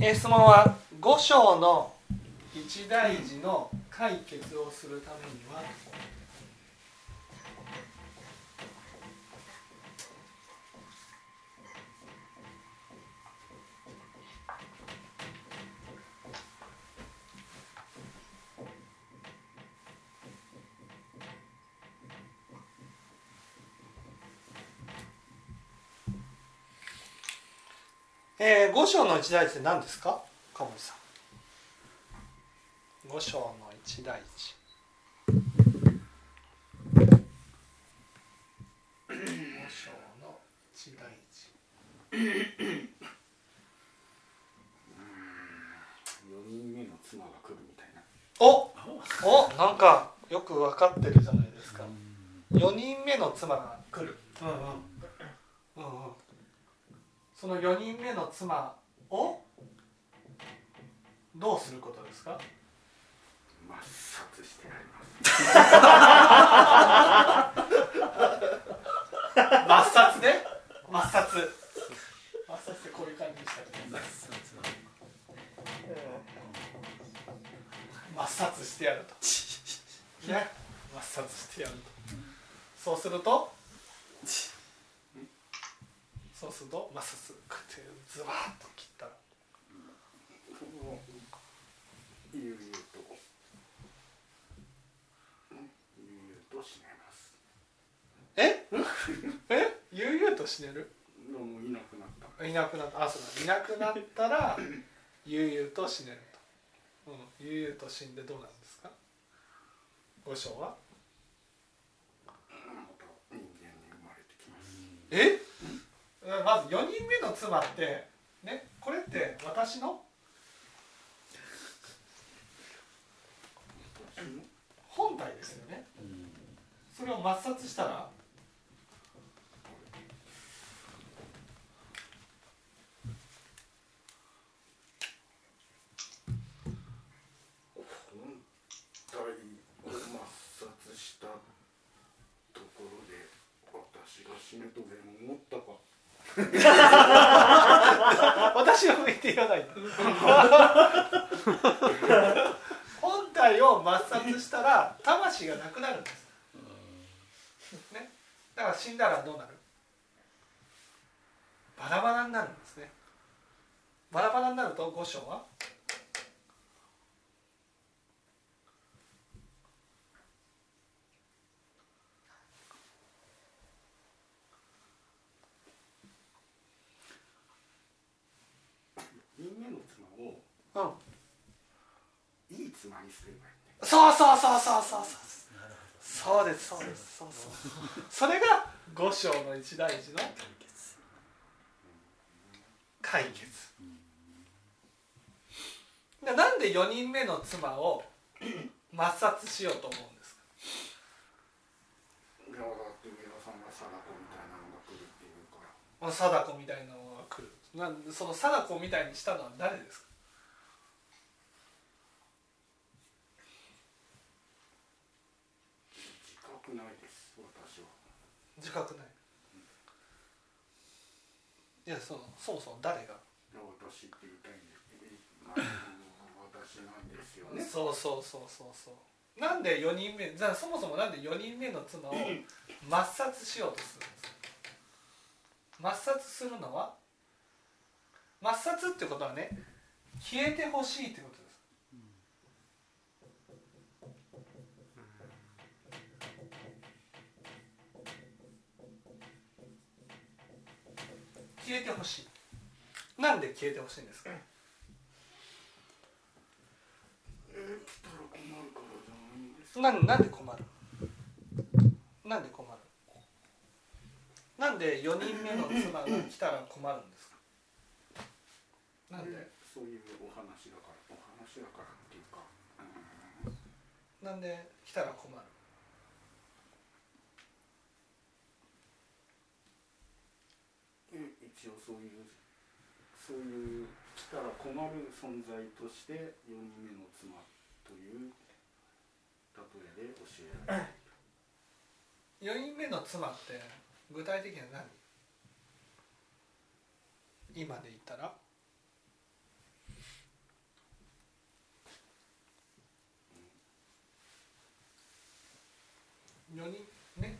え質問は五章の一大事の解決をするためにはえー、五章の一大事って何ですか？鴨森さん。五章の一大事。五章の一大事。4人目の妻が来るみたいな。おおなんかよく分かってるじゃないですか。4人目の妻が来る。うんうん。うんうんその4人目の妻をどうすることですか？抹殺してやります。抹殺で抹殺。抹殺ってこういう感じでしたけど抹殺してやると。ね？抹殺してやると。そうするとすると抹殺こうやってズバーッと切ったら。悠々と。悠々と死ねます。え？え？悠々と死ねる？もういなくなった。いなくなった。あそうだ。いなくなったら悠々と死ねると、うん、悠々と死んでどうなんですか？五章は？また人間に生まれてきます。え？まず4人目の妻ってねこれって私の？本体ですよね。それを抹殺したら？本体を抹殺したところで私が死ぬとでも思ったか？私は向いていらない本体を抹殺したら魂がなくなるんです、ね、だから死んだらどうなる？バラバラになるんですね。バラバラになると五章は人間の妻をうんいい妻にすればいいね。そうそうそうそうそうそう。そうですそうですそうそう。それが五章の一大事の解決。でなんで4人目の妻を 抹殺しようと思うんですか？いやだって上田さんが貞子みたいなのが来るっていうから。この貞子みたいなのが来る。なんその貞子みたいにしたのは誰ですか？自覚ないです私は。自覚ない。いやそのそもそも誰が、私って言いたいんですけどまあ私なんですよね。そうそうそうそうそう。なんで4人目じゃあそもそもなんで4人目の妻を 抹殺しようとするんです？か抹殺するのは？抹殺ってことはね消えてほしいってことです消えてほしい。なんで消えてほしいんですか？ないんなんなんで困る？なんで困る？なんで4人目の妻が来たら困るんですか？なんで？そういうお話だから。お話だからっていうか。うん。なんで来たら困る？応そういうそういう来たら困る存在として4人目の妻という例えで教えられる。4人目の妻って具体的には何？今で言ったら？4人ね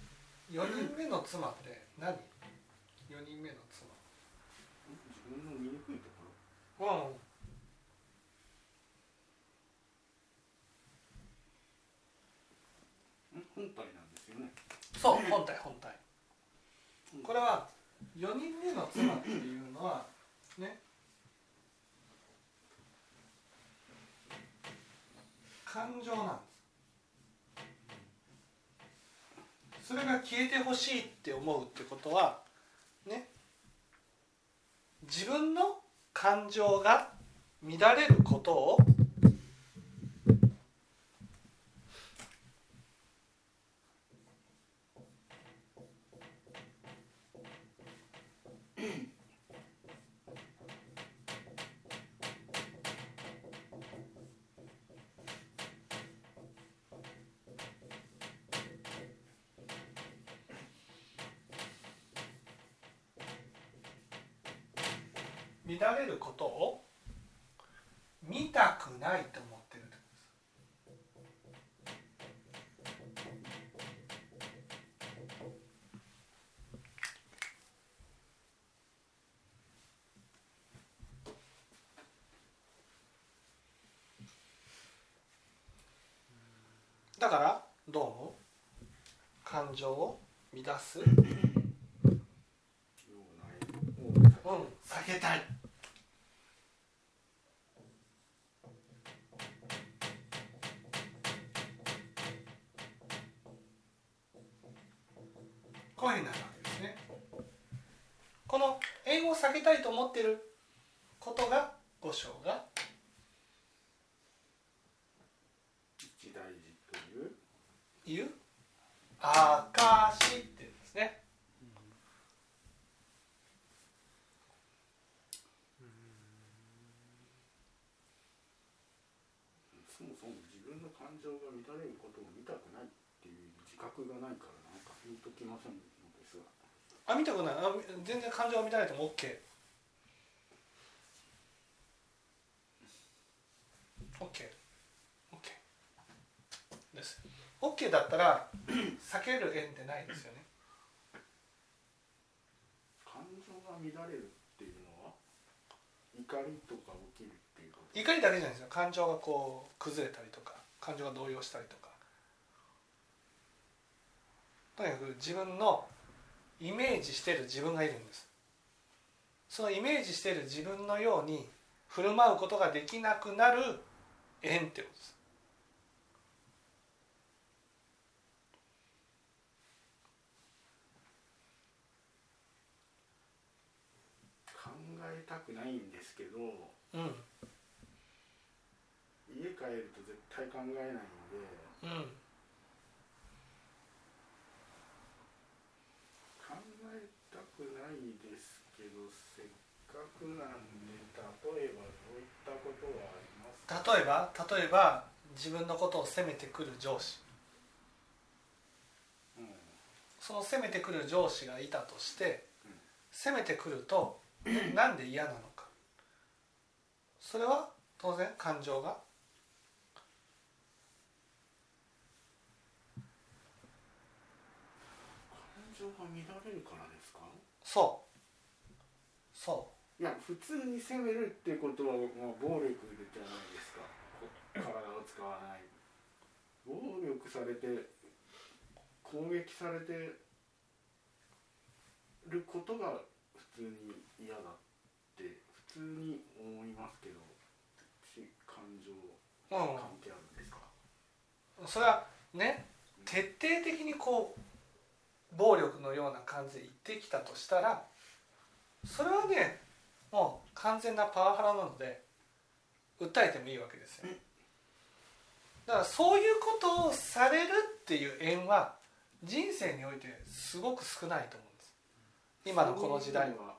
？4人目の妻って何？4人目の妻。分の見にくいところうん。ん。本体なん。ですよねそう本体本体これは4人目の妻っていうのはね感情なん。ですそれが消えてほしいって思うってことはね自分の感情が乱れることを乱れることを見たくないと思ってるってことですだからどう思う感情を乱すようないをうん下げたいこういうふうになるわけですねこの円を下げたいと思ってることが五章が。一大事という？言う証っていうんですね。そもそも自分の感情が乱れることを見たくないっていう自覚がないからなんかピンときませんのですがあ見たくない。あ全然感情が乱れても OK OK OK です。OK だったら 避ける縁ってないですよね。感情が乱れるっていうのは怒りとか起きるっていうこと？怒りだけじゃないですよ。感情がこう崩れたりとか感情が動揺したりとか。とにかく自分のイメージしてる自分がいるんです。そのイメージしてる自分のように振る舞うことができなくなる縁ってことです。考えたくないんですけどうん。家帰ると絶対考えないんでうん考えたくないですけどせっかくなんで例えばどういったことはありますか例えば例えば自分のことを責めてくる上司。うん。その責めてくる上司がいたとしてうん。責めてくると なんで嫌なのか。それは当然感情が。感情が乱れるからですか？そう。そいや普通に責めるっていうことは、まあ、暴力じゃないですか。体を使わない。暴力されて攻撃されてることが普通に嫌だって普通に思いますけど感情、関係あるんですか、それはね徹底的にこう暴力のような感じで言ってきたとしたらそれはねもう完全なパワハラなので訴えてもいいわけですよ。だからそういうことをされるっていう縁は人生においてすごく少ないと思うんです。今のこの時代は。は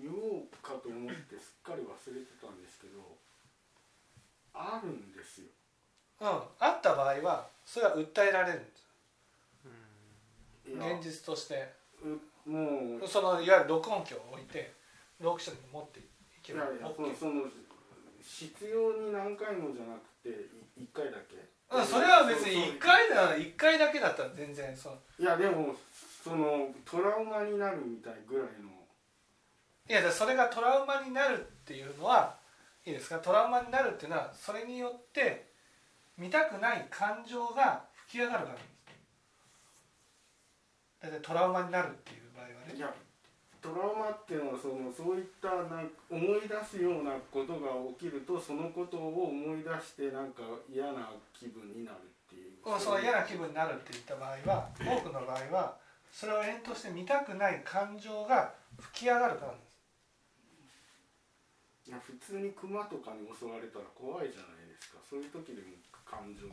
言おうかと思ってすっかり忘れてたんですけどあるんですよ。うん。あった場合はそれは訴えられるんです。現実としてうもうそのいわゆる録音機を置いてロークションに持っていけばいやいや OK そのその必要に何回もじゃなくてい一回だけ。ううんそれは別に1回だ1回だけだったら全然そういやでもそのトラウマになるみたいぐらいの。いやだからそれがトラウマになるっていうのはいいですか？トラウマになるっていうのはそれによって見たくない感情が吹き上がるからです。だいたいトラウマになるっていうはねいやトラウマっていうのはそのそういったなんか思い出すようなことが起きるとそのことを思い出してなんか嫌な気分になるっていう。その嫌な気分になるっていった場合は多くの場合はそれを縁として見たくない感情が吹き上がるからです。いや普通にクマとかに襲われたら怖いじゃないですか。そういう時でも感情を。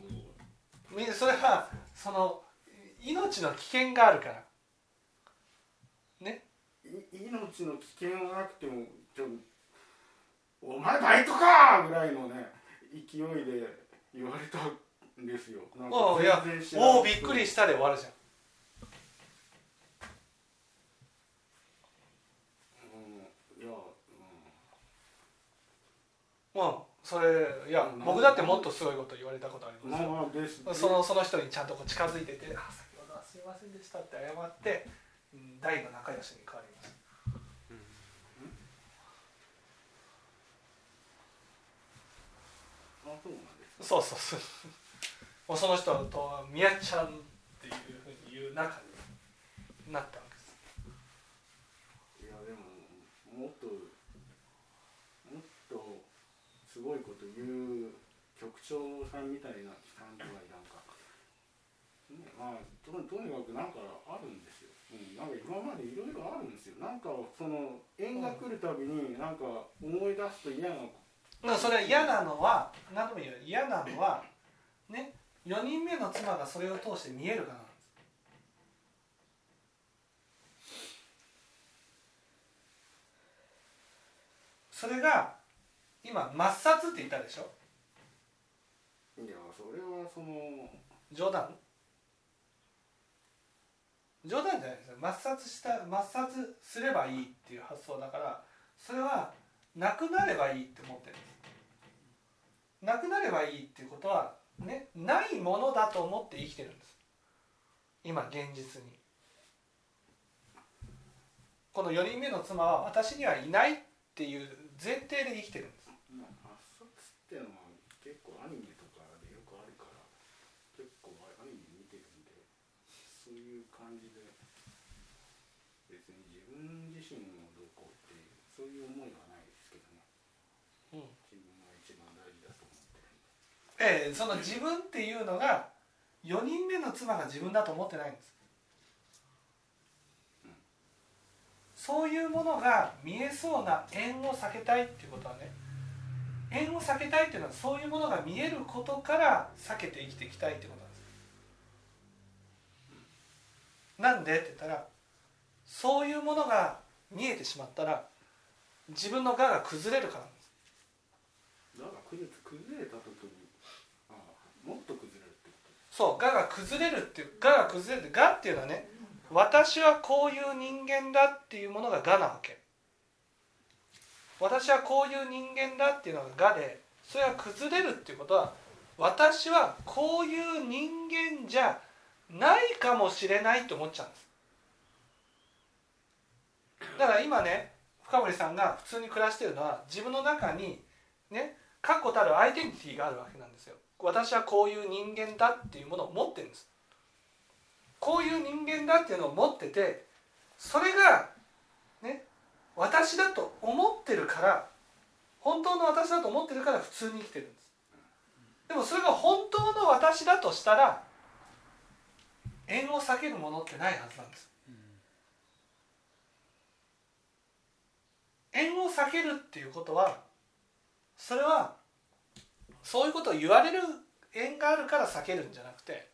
みそれはその命の危険があるからね。い命の危険はなくてもちょお前バイトか!」ぐらいのね勢いで言われたんですよ。なんかおういおおびっくりしたで終わるじゃん。うんいや、もうそれいやうん。僕だってもっとすごいこと言われたことありうん、ますよまあそのその人にちゃんとこう近づいてて「あ先ほどはすいませんでした」って謝ってうん大の仲良しに変わりましたあそうなんですそうそうそう。もうその人と「みやちゃん」っていうふうに言う仲になったわけです。いやでももっともっとすごいこと言う局長さんみたいな感じはなんか、ね、まあととにかくなんかあるんでうん、なんか今までいろいろあるんですよ。なんかその縁が来るたびになんか思い出すと嫌なだからそれは嫌なのは何度も言う嫌なのはね4人目の妻がそれを通して見えるからなそれが今抹殺って言ったでしょ？いやそれはその冗談？冗談じゃないですよ。抹殺した抹殺すればいいっていう発想だからそれはなくなればいいって思ってる。んですなくなればいいっていうことはねないものだと思って生きてるんです。今現実に。この4人目の妻は私にはいないっていう前提で生きてるんです。抹殺っていうのは結構アニメとかでよくあるから結構アニメ見てるんでそういう感じで別に自分自身をどうこうっていうそういう思いはないですけどねうん自分が一番大事だと思ってるんでええその自分っていうのが4人目の妻が自分だと思ってないんです。そういうものが見えそうな縁を避けたいっていうことはね縁を避けたいっていうのはそういうものが見えることから避けて生きていきたいってことなんです。なんでって言ったらそういうものが見えてしまったら自分の我が崩れるからなんですだから崩れ崩れた時にああもっと崩れるってこと？そう我が崩れるっていう我が崩れる我っていうのはね私はこういう人間だっていうものが我なわけ。私はこういう人間だっていうのが我でそれが崩れるっていうことは私はこういう人間じゃないかもしれないと思っちゃうんです。だから今ね深堀さんが普通に暮らしてるのは自分の中にね確固たるアイデンティティがあるわけなんですよ。私はこういう人間だっていうものを持ってるんです。こういう人間だっていうのを持っててそれがね私だと思ってるから本当の私だと思ってるから普通に生きてるんです。でもそれが本当の私だとしたら縁を避けるものってないはずなんです。縁を避けるっていうことはそれはそういうことを言われる縁があるから避けるんじゃなくて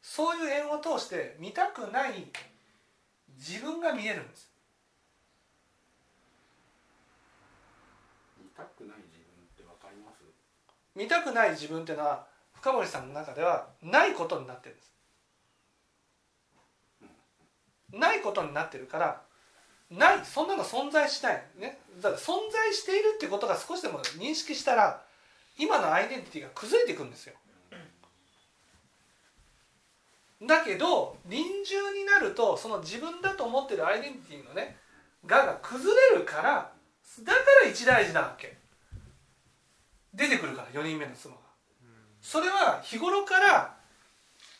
そういう縁を通して見たくない自分が見えるんです。見たくない自分ってわかります？見たくない自分っていうのは深堀さんの中ではないことになってるんです。ないことになってるからないそんなの存在しない。ね。だから存在しているってことが少しでも認識したら今のアイデンティティが崩れていくんですよ。だけど臨終になるとその自分だと思ってるアイデンティティのねがが崩れるからだから一大事なわけ。出てくるから4人目の妻が。それは日頃から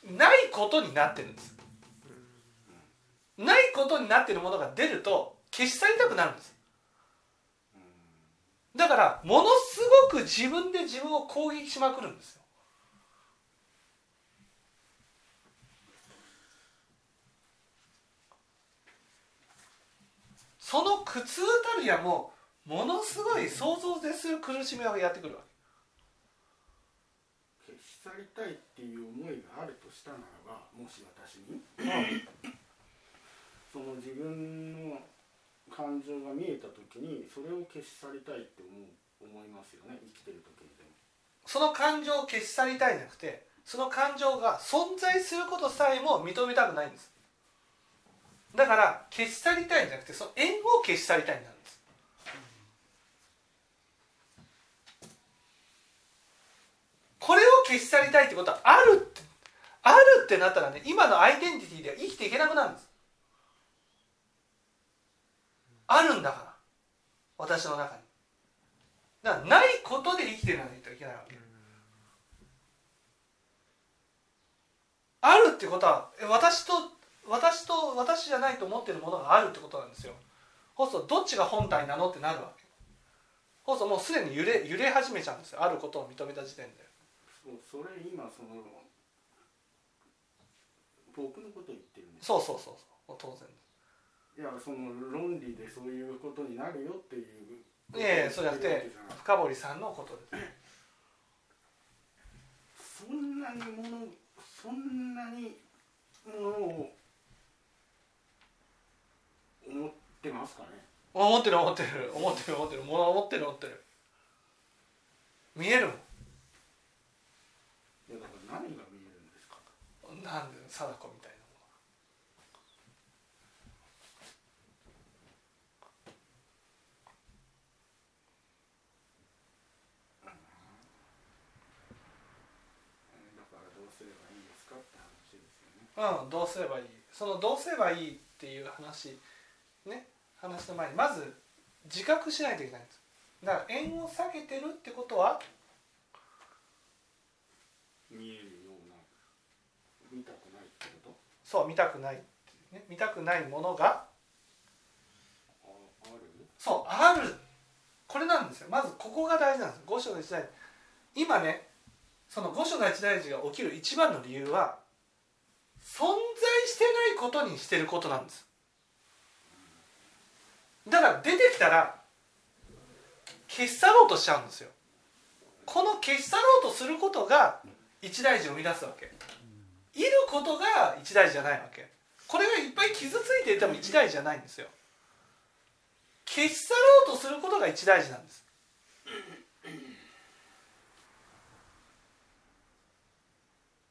ないことになってるんです。ないことになってるものが出ると消し去りたくなるんです。だからものすごく自分で自分を攻撃しまくるんですよ。その苦痛たるやもものすごい想像を絶する苦しみがやってくるわ消し去りたいっていう思いがあるとしたならばもし私にけ、その自分の感情が見えた時にそれを消し去りたいって思う思いますよね。生きてる時にでも。その感情を消し去りたいじゃなくてその感情が存在することさえも認めたくないんです。だから消し去りたいんじゃなくてその縁を消し去りたいんです。これを消し去りたいってことはあるってあるってなったらね今のアイデンティティでは生きていけなくなるんです。あるんだから。私の中に。だからないことで生きていかないといけないわけ。あるってことはえ私と私と私じゃないと思ってるものがあるってことなんですよ。そうするとどっちが本体なのってなるわけ。そうするともうすでに揺れ揺れ始めちゃうんですよ。あることを認めた時点で。そうそれ今その僕のこと言ってるんですそうそうそうそう。当然いやその論理でそういうことになるよっていういやいやそうじゃなくて深堀さんのことで。すそんなにものそんなにものを思ってますかね？思ってる思ってる。思ってる思ってる。もの思ってる思ってる。見えるもいやだから何が見えるんですか？んなんで貞子みたいなもうんだからどうすればいいですかって話ですよねのうんどうすればいい？そのどうすればいいっていう話ね。話の前にまず自覚しないといけないんです。だから縁を下げてるってことは？見えるような見たくないってこと？そう見たくないね。見たくないものが？あある？そうある。これなんですよ。まずここが大事なんです。五章の一大事。今ねその五章の一大事が起きる一番の理由は存在してないことにしてることなんです。だから出てきたら消し去ろうとしちゃうんですよ。この消し去ろうとすることが一大事を生み出すわけ。いることが一大事じゃないわけ。これがいっぱい傷ついていても一大事じゃないんですよ。消し去ろうとすることが一大事なんです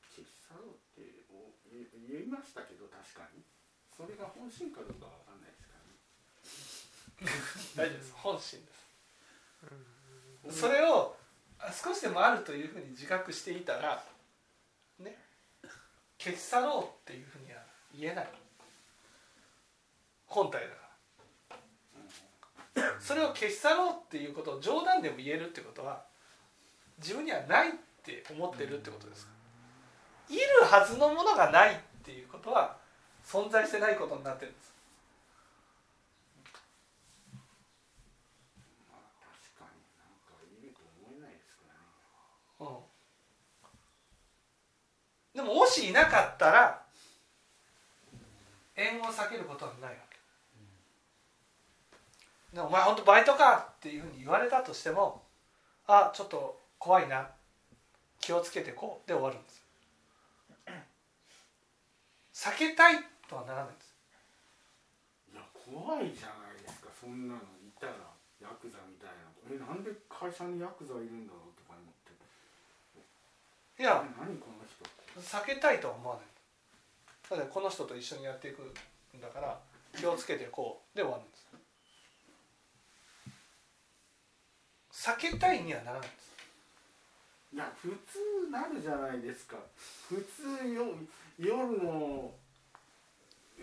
消し去ろうってお言言いましたけど確かにそれが本心かどうかわかんないですからね。大丈夫です。本心です。それをあ少しでもあるというふうに自覚していたらね消し去ろうっていうふうには言えない。本体だから。それを消し去ろうっていうことを冗談でも言えるってことは自分にはないって思ってるってことですいるはずのものがないっていうことは存在してないことになってるんです。まあ確かになんかいると思えないですからね。うん、でももしいなかったら縁を避けることはないわけ、でもお前本当バイトかっていうふうに言われたとしてもあちょっと怖いな。気をつけてこう。で終わるんです。避けたいとはならないんです。いや怖いじゃないですかそんなの。いたらヤクザみたいな。えなんで会社にヤクザいるんだろうとか思って。いやえ何この人避けたいとは思わない。だってこの人と一緒にやっていくんだから気をつけてこうで終わるんです。避けたいにはならないんです。いや普通なるじゃないですか。普通よ夜の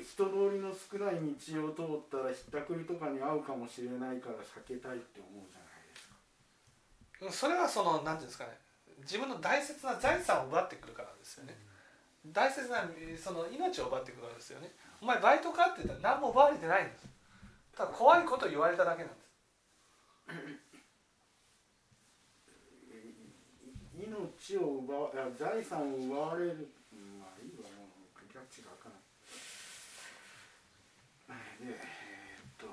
人通りの少ない道を通ったらひったくりとかに遭うかもしれないから避けたいって思うじゃないですか。それはその何ていうんですかね。自分の大切な財産を奪ってくるからですよね、大切なその命を奪ってくるからですよね。お前バイトかって言ったら何も奪われてないんです。ただ怖いことを言われただけなんです。命を奪わ財産を奪われるまあいいわもうキャッチが開かな。いでえーっとま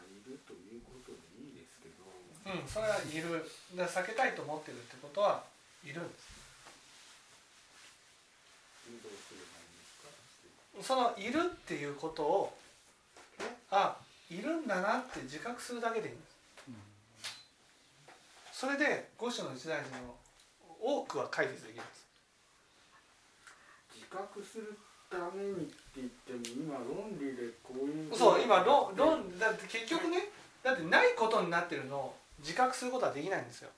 あいるということでいいですけどうんそれはいる。だ避けたいと思ってるってことはいるんです。そのいるっていうことを、ね、あいるんだなって自覚するだけでいいんです。それで五種の一大事の多くは解決できるんです。自覚するためにって言っても今論理でこういうそう今論論だって結局ねだってないことになってるのを自覚することはできないんですよ。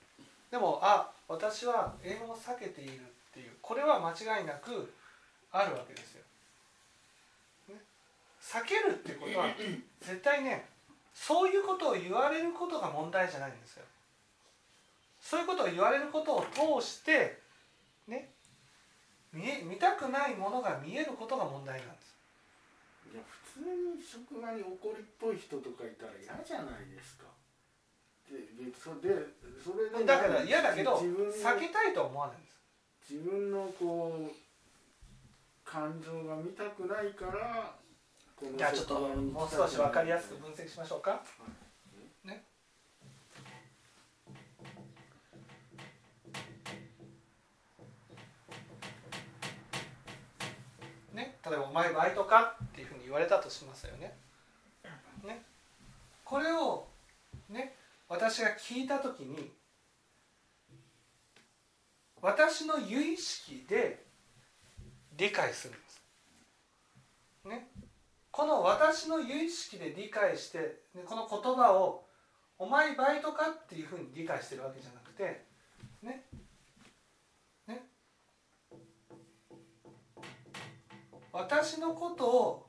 でもあ私は英語を避けているっていうこれは間違いなくあるわけですよ、ね、避けるっていうことは絶対ねそういうことを言われることが問題じゃないんですよ。そういうことを言われることを通してね見え見たくないものが見えることが問題なんです。いや普通に職場に怒りっぽい人とかいたら嫌じゃないですそれでそれでだから嫌だけど自分の避けたいとは思わないんです自分のこう感情が見たくないからじゃあちょっともう少し分かりやすく分析しましょうか。ね。ね、例えば「お前バイトか?」っていうふうに言われたとしますよね。ね。これをね私が聞いた時に私の有意識で理解するんです。ね。この私の有意識で理解してこの言葉を「お前バイトか?」っていうふうに理解してるわけじゃなくてねね私のことを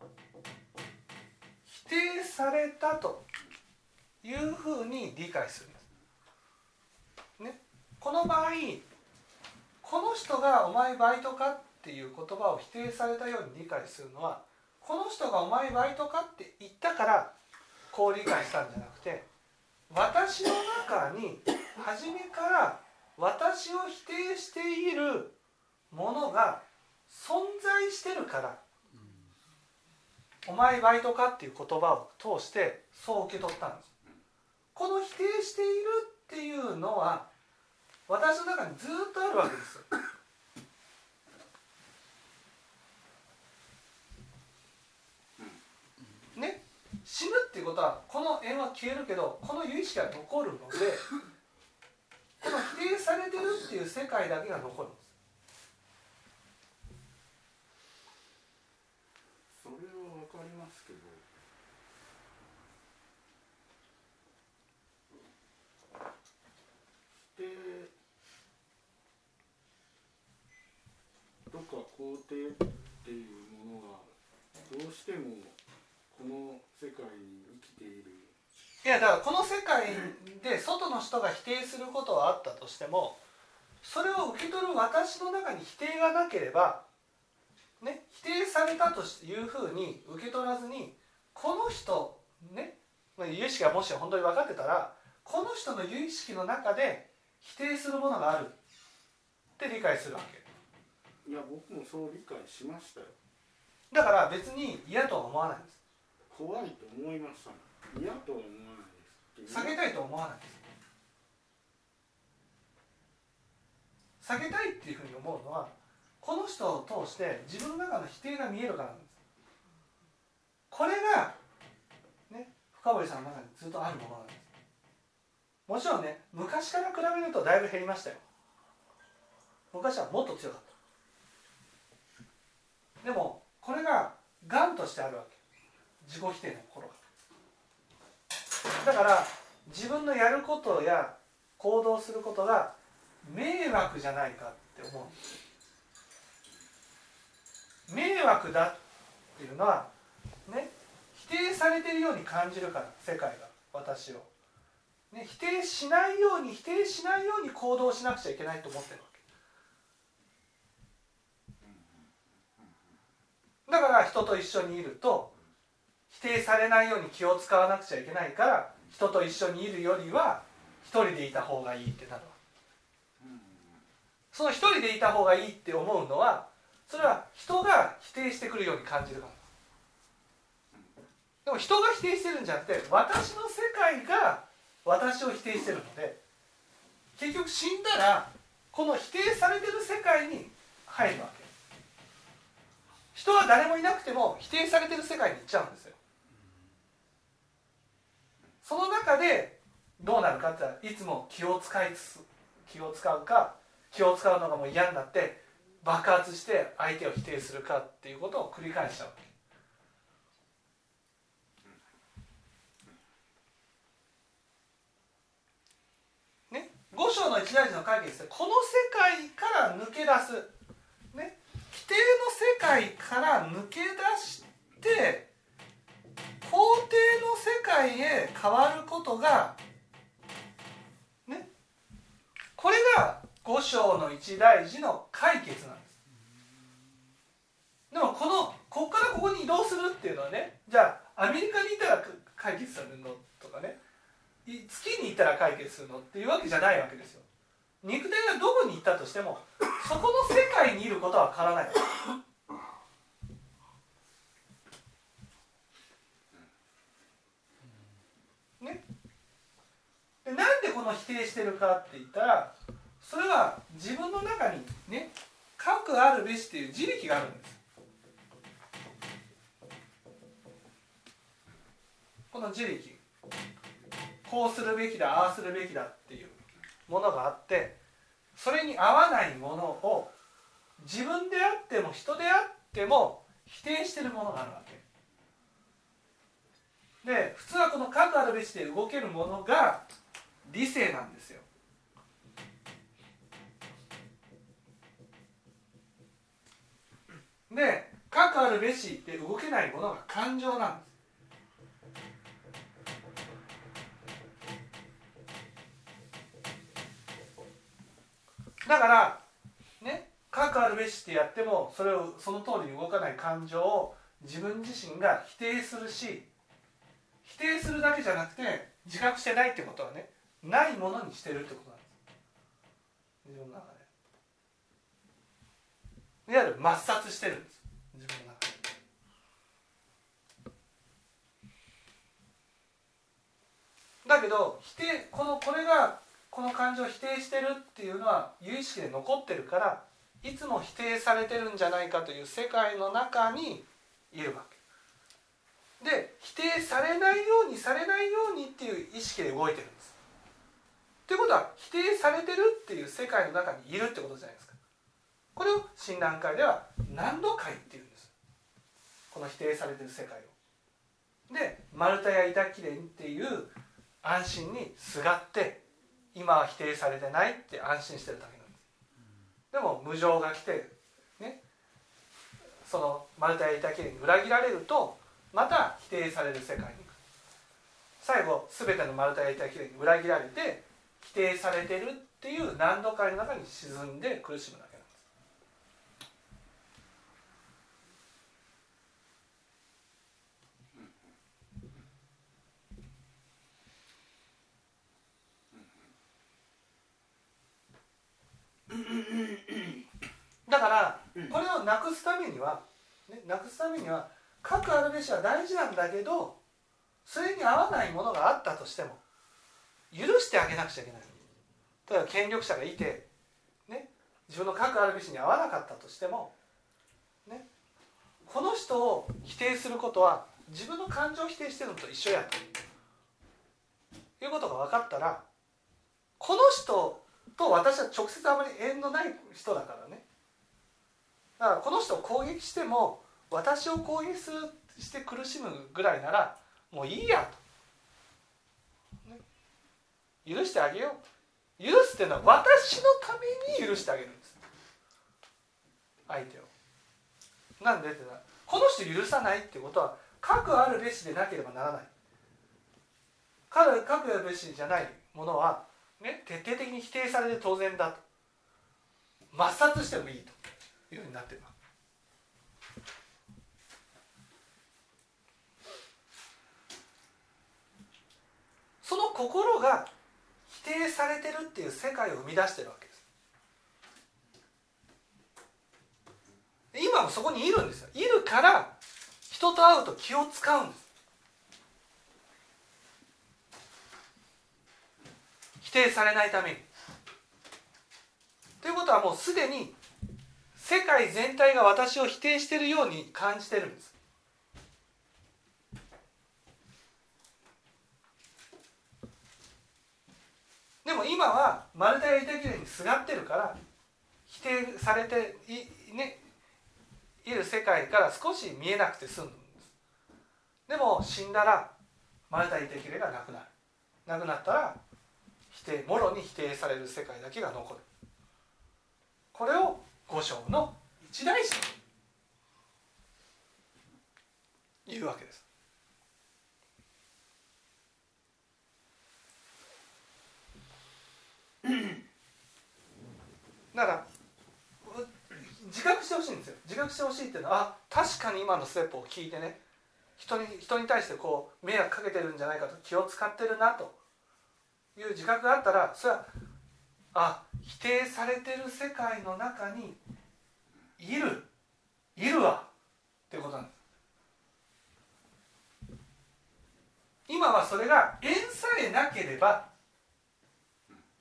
否定されたというふうに理解するんです。ね、この場合この人が「お前バイトか?」っていう言葉を否定されたように理解するのはこの人が「お前バイトか?」って言ったからこう理解したんじゃなくて私の中に初めから私を否定しているものが存在してるから「お前バイトか?」っていう言葉を通してそう受け取ったんです。この否定しているっていうのは私の中にずっとあるわけです。ね、死ぬっていうことはこの縁は消えるけどこの有意識が残るのでこの否定されてるっていう世界だけが残るんですそれはわかりますけどでどっか肯定っていうものがどうしてもこの世界に生きている。いやだからこの世界で外の人が否定することはあったとしてもそれを受け取る私の中に否定がなければ、ね、否定されたというふうに受け取らずにこの人ね有意識がもし本当に分かってたらこの人の有意識の中で否定するものがあるって理解するわけ。いや僕もそう理解しましたよ。だから別に嫌とは思わないんです。怖いと思いました嫌とは思わないです。避けたいと思わないです避けたいっていうふうに思うのはこの人を通して自分の中の否定が見えるからなんです。これがね深堀さんの中にずっとあるものなんです。もちろんね昔から比べるとだいぶ減りましたよ。昔はもっと強かったでもこれががんとしてあるわけ。自己否定の心が。だから自分のやることや行動することが迷惑じゃないかって思う。迷惑だっていうのはね否定されてるように感じるから世界が。私を、ね、否定しないように否定しないように行動しなくちゃいけないと思ってるわけだから人と一緒にいると否定されないように気を使わなくちゃいけないから人と一緒にいるよりは一人でいた方がいいってなるわその一人でいた方がいいって思うのはそれは人が否定してくるように感じるから。でも人が否定してるんじゃなくて私の世界が私を否定してるので結局死んだらこの否定されてる世界に入るわけ。人は誰もいなくても否定されてる世界に行っちゃうんですよ。その中でどうなるかって言ったらいつも気を使いつつ気を使うか気を使うのがもう嫌になって爆発して相手を否定するかっていうことを繰り返しちゃうわけ。ね、五章の一大事の解決でこの世界から抜け出す、ね、定の世界から抜け出して肯定の世界へ変わることがねこれが五章の一大事の解決なんです。でもこのここからここに移動するっていうのはねじゃあアメリカにいたら解決するのとかね月に行ったら解決するのっていうわけじゃないわけですよ。肉体がどこに行ったとしてもそこの世界にいることは変わらない。ね。でなんでこの否定してるかって言ったらそれは自分の中にね核あるべしっていう自力があるんです。この自力。こうするべきだああするべきだ。ものがあってそれに合わないものを自分であっても人であっても否定してるものがあるわけ。で普通はこの核あるべしで動けるものが理性なんですよ。で核あるべしで動けないものが感情なんです。だからね核あるべしってやってもそれをその通りに動かない感情を自分自身が否定するし否定するだけじゃなくて自覚してないってことはねないものにしてるってことなんです。自分の中で。いわゆる抹殺してるんです。自分の中で。だけど否定このこれがこの感情を否定してるっていうのは有意識で残ってるからいつも否定されてるんじゃないかという世界の中にいるわけ。で否定されないようにされないようにっていう意識で動いてるんです。ということは否定されてるっていう世界の中にいるってことじゃないですか。これを診断会では何度界っていうんです。この否定されてる世界を。で丸太や板切れっていう安心にすがって今は否定されてないって安心してるだけなんです。でも無常が来てねその丸太や板切れに裏切られるとまた否定される世界に行く。最後全ての丸太や板切れに裏切られて否定されてるっていう何度かの中に沈んで苦しむだけなんですだからこれをなくすためには、ね、なくすためには核あるべしは大事なんだけどそれに合わないものがあったとしても許してあげなくちゃいけない。例えば権力者がいて、ね、自分の核あるべしに合わなかったとしても、ね、この人を否定することは自分の感情を否定してるのと一緒やということが分かったらこの人と私は直接あまり縁のない人だからね。だからこの人を攻撃しても私を攻撃するして苦しむぐらいならもういいやと。許してあげよう。許すっていうのは私のために許してあげるんです。相手を。なんでってなこの人許さないってことは核あるべしでなければならない。核あるべしじゃないものは、ね、徹底的に否定されて当然だと。抹殺してもいいと。いうふうになっていますその心が否定されてるっていう世界を生み出してるわけです。今もそこにいるんですよ。いるから人と会うと気を使うんです。否定されないために。ということはもうすでに世界全体が私を否定しているように感じてるんです。でも今は丸太や板切れにすがってるから否定されてい,、ね、いる世界から少し見えなくて済むんです。でも死んだら丸太板切れがなくなる。なくなったら否定もろに否定される世界だけが残る。これを五章の一大事というわけです。だから自覚してほしいんですよ。自覚してほしいっていうのはあ確かに今のステップを聞いてね。人に人に対してこう迷惑かけてるんじゃないかと気を使ってるなという自覚があったらそれはあ否定されてる世界の中にいる。いるわ。っていうことなんです。今はそれが縁さえなければ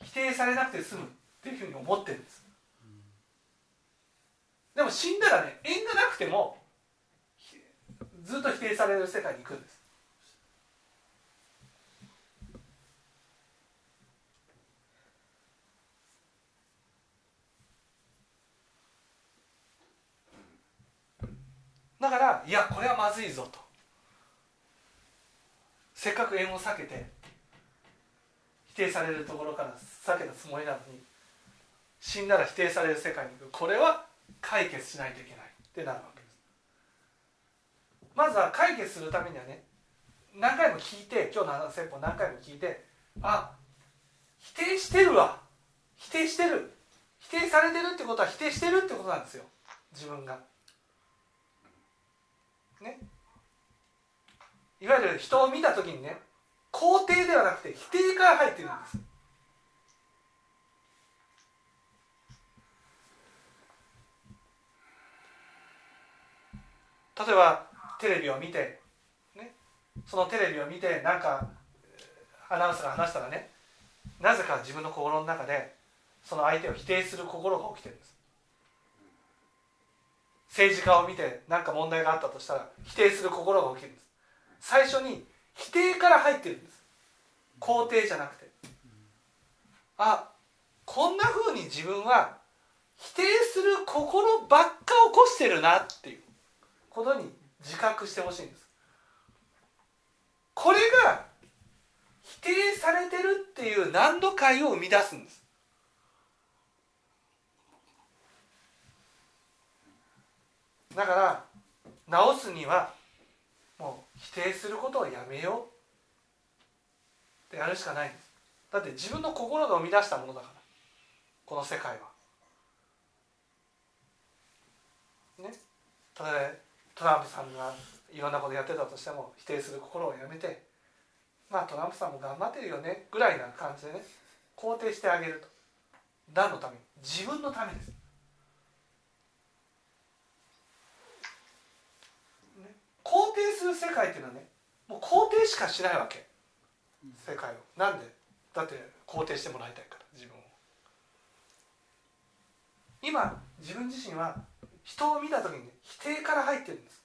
否定されなくて済む。っていうふうに思ってるんです。でも死んだらね縁がなくてもずっと否定される世界に行くんです。だからいやこれはまずいぞと。せっかく縁を避けて否定されるところから避けたつもりなのに死んだら否定される世界に行く。これは解決しないといけない。ってなるわけです。まずは解決するためにはね何回も聞いて今日の説法何回も聞いてあ否定してるわ。否定してる。否定されてるってことは否定してるってことなんですよ。自分が。ね。いわゆる人を見た時にね肯定ではなくて否定から入ってるんです。例えばテレビを見て、ね、そのテレビを見てなんかアナウンスが話したらねなぜか自分の心の中でその相手を否定する心が起きてるんです。政治家を見て何か問題があったとしたら否定する心が起きるんです。最初に否定から入ってるんです。肯定じゃなくて。あこんなふうに自分は否定する心ばっか起こしてるなっていうことに自覚してほしいんです。これが否定されてるっていう難度解を生み出すんです。だから直すにはもう否定することをやめようってやるしかないんです。だって自分の心が生み出したものだから。この世界は。ね。ただトランプさんがいろんなことやってたとしても否定する心をやめて。まあトランプさんも頑張ってるよね。ぐらいな感じでね。肯定してあげると。何のために？自分のためです。肯定する世界っていうのはねもう肯定しかしないわけ。世界を。なんで？だって肯定してもらいたいから自分を。今自分自身は人を見た時に、ね、否定から入ってるんです。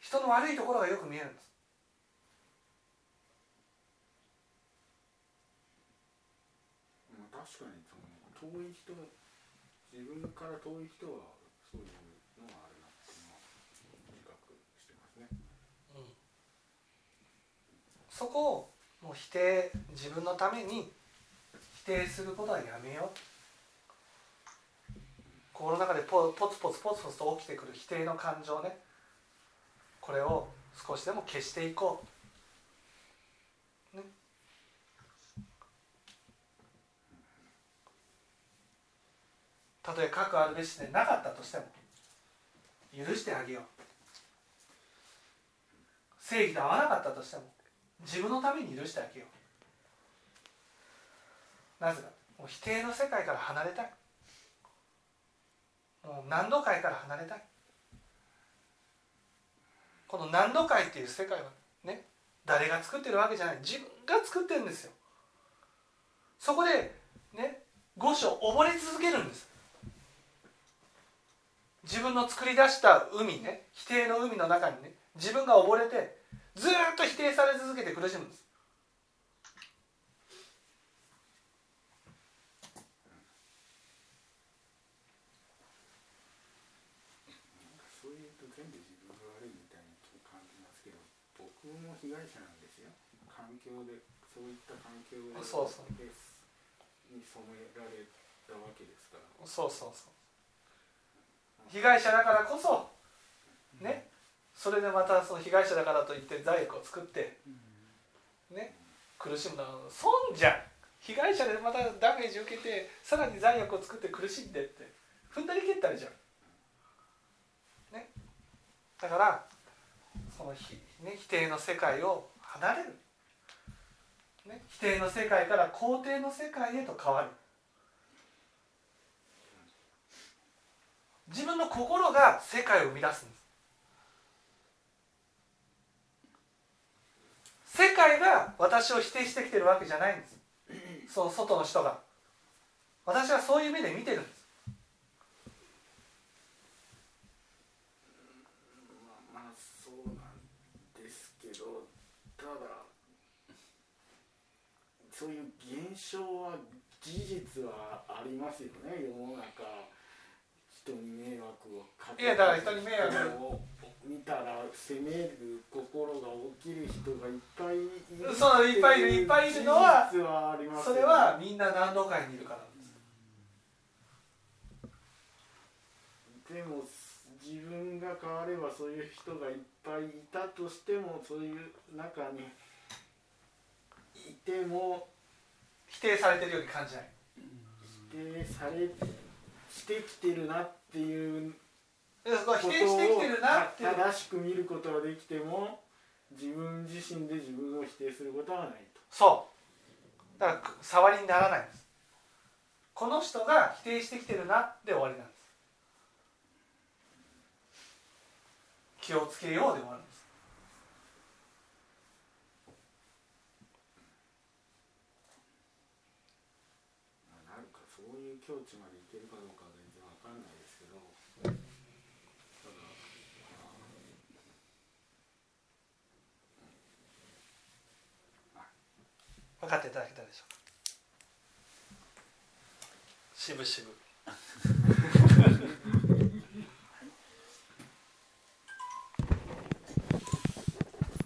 人の悪いところがよく見えるんです。確かに遠い人自分から遠い人はそういうのがあるなっていうのは自覚してますね。そこをもう否定自分のために否定することはやめよう。心の中でポポツポツポツポツと起きてくる否定の感情ね。これを少しでも消していこう、たとえ核あるべしでなかったとしても許してあげよう。正義と合わなかったとしても自分のために許してあげよう。なぜかもう否定の世界から離れたい。もう何度界から離れたい。この何度界っていう世界はね誰が作ってるわけじゃない。自分が作ってるんですよ。そこでね五章溺れ続けるんです。自分の作り出した海ね否定の海の中にね自分が溺れてずっと否定され続けて苦しむんです。被害者なんですよ。環境でそういった環境でそうそうでに染められたわけですから。そうそうそう被害者だからこそねそれでまたその被害者だからといって罪悪を作ってね苦しむのは損じゃん。被害者でまたダメージ受けてさらに罪悪を作って苦しんでって踏んだり蹴ったりじゃん。ね。だからそのひ、ね、否定の世界を離れる、ね、否定の世界から肯定の世界へと変わる。自分の心が世界を生み出すんです。世界が私を否定してきてるわけじゃないんです。その外の人が。私はそういう目で見てるんです。まあまあそうなんですけどただそういう現象は事実はありますよね世の中。人に迷惑をかけいやだから人に迷惑を見たら責める心が起きる人がいっぱいいるそういっぱいいるいっぱいいるのは事実はありますそれはみんな何度かにいるから。でも自分が変わればそういう人がいっぱいいたとしてもそういう中にいても否定されてるように感じない。否定されしてきてるなっていうでそのことを否定してきてるなっていう正しく見ることができても自分自身で自分を否定することはないと。そう。だからく触りにならないんです。この人が否定してきてるなで終わりなんです。気をつけようで終わるんです。なるかそういう境地までいけるかどうかは全然わかんないですけどただ分かっていただけたでしょうか。しぶしぶ。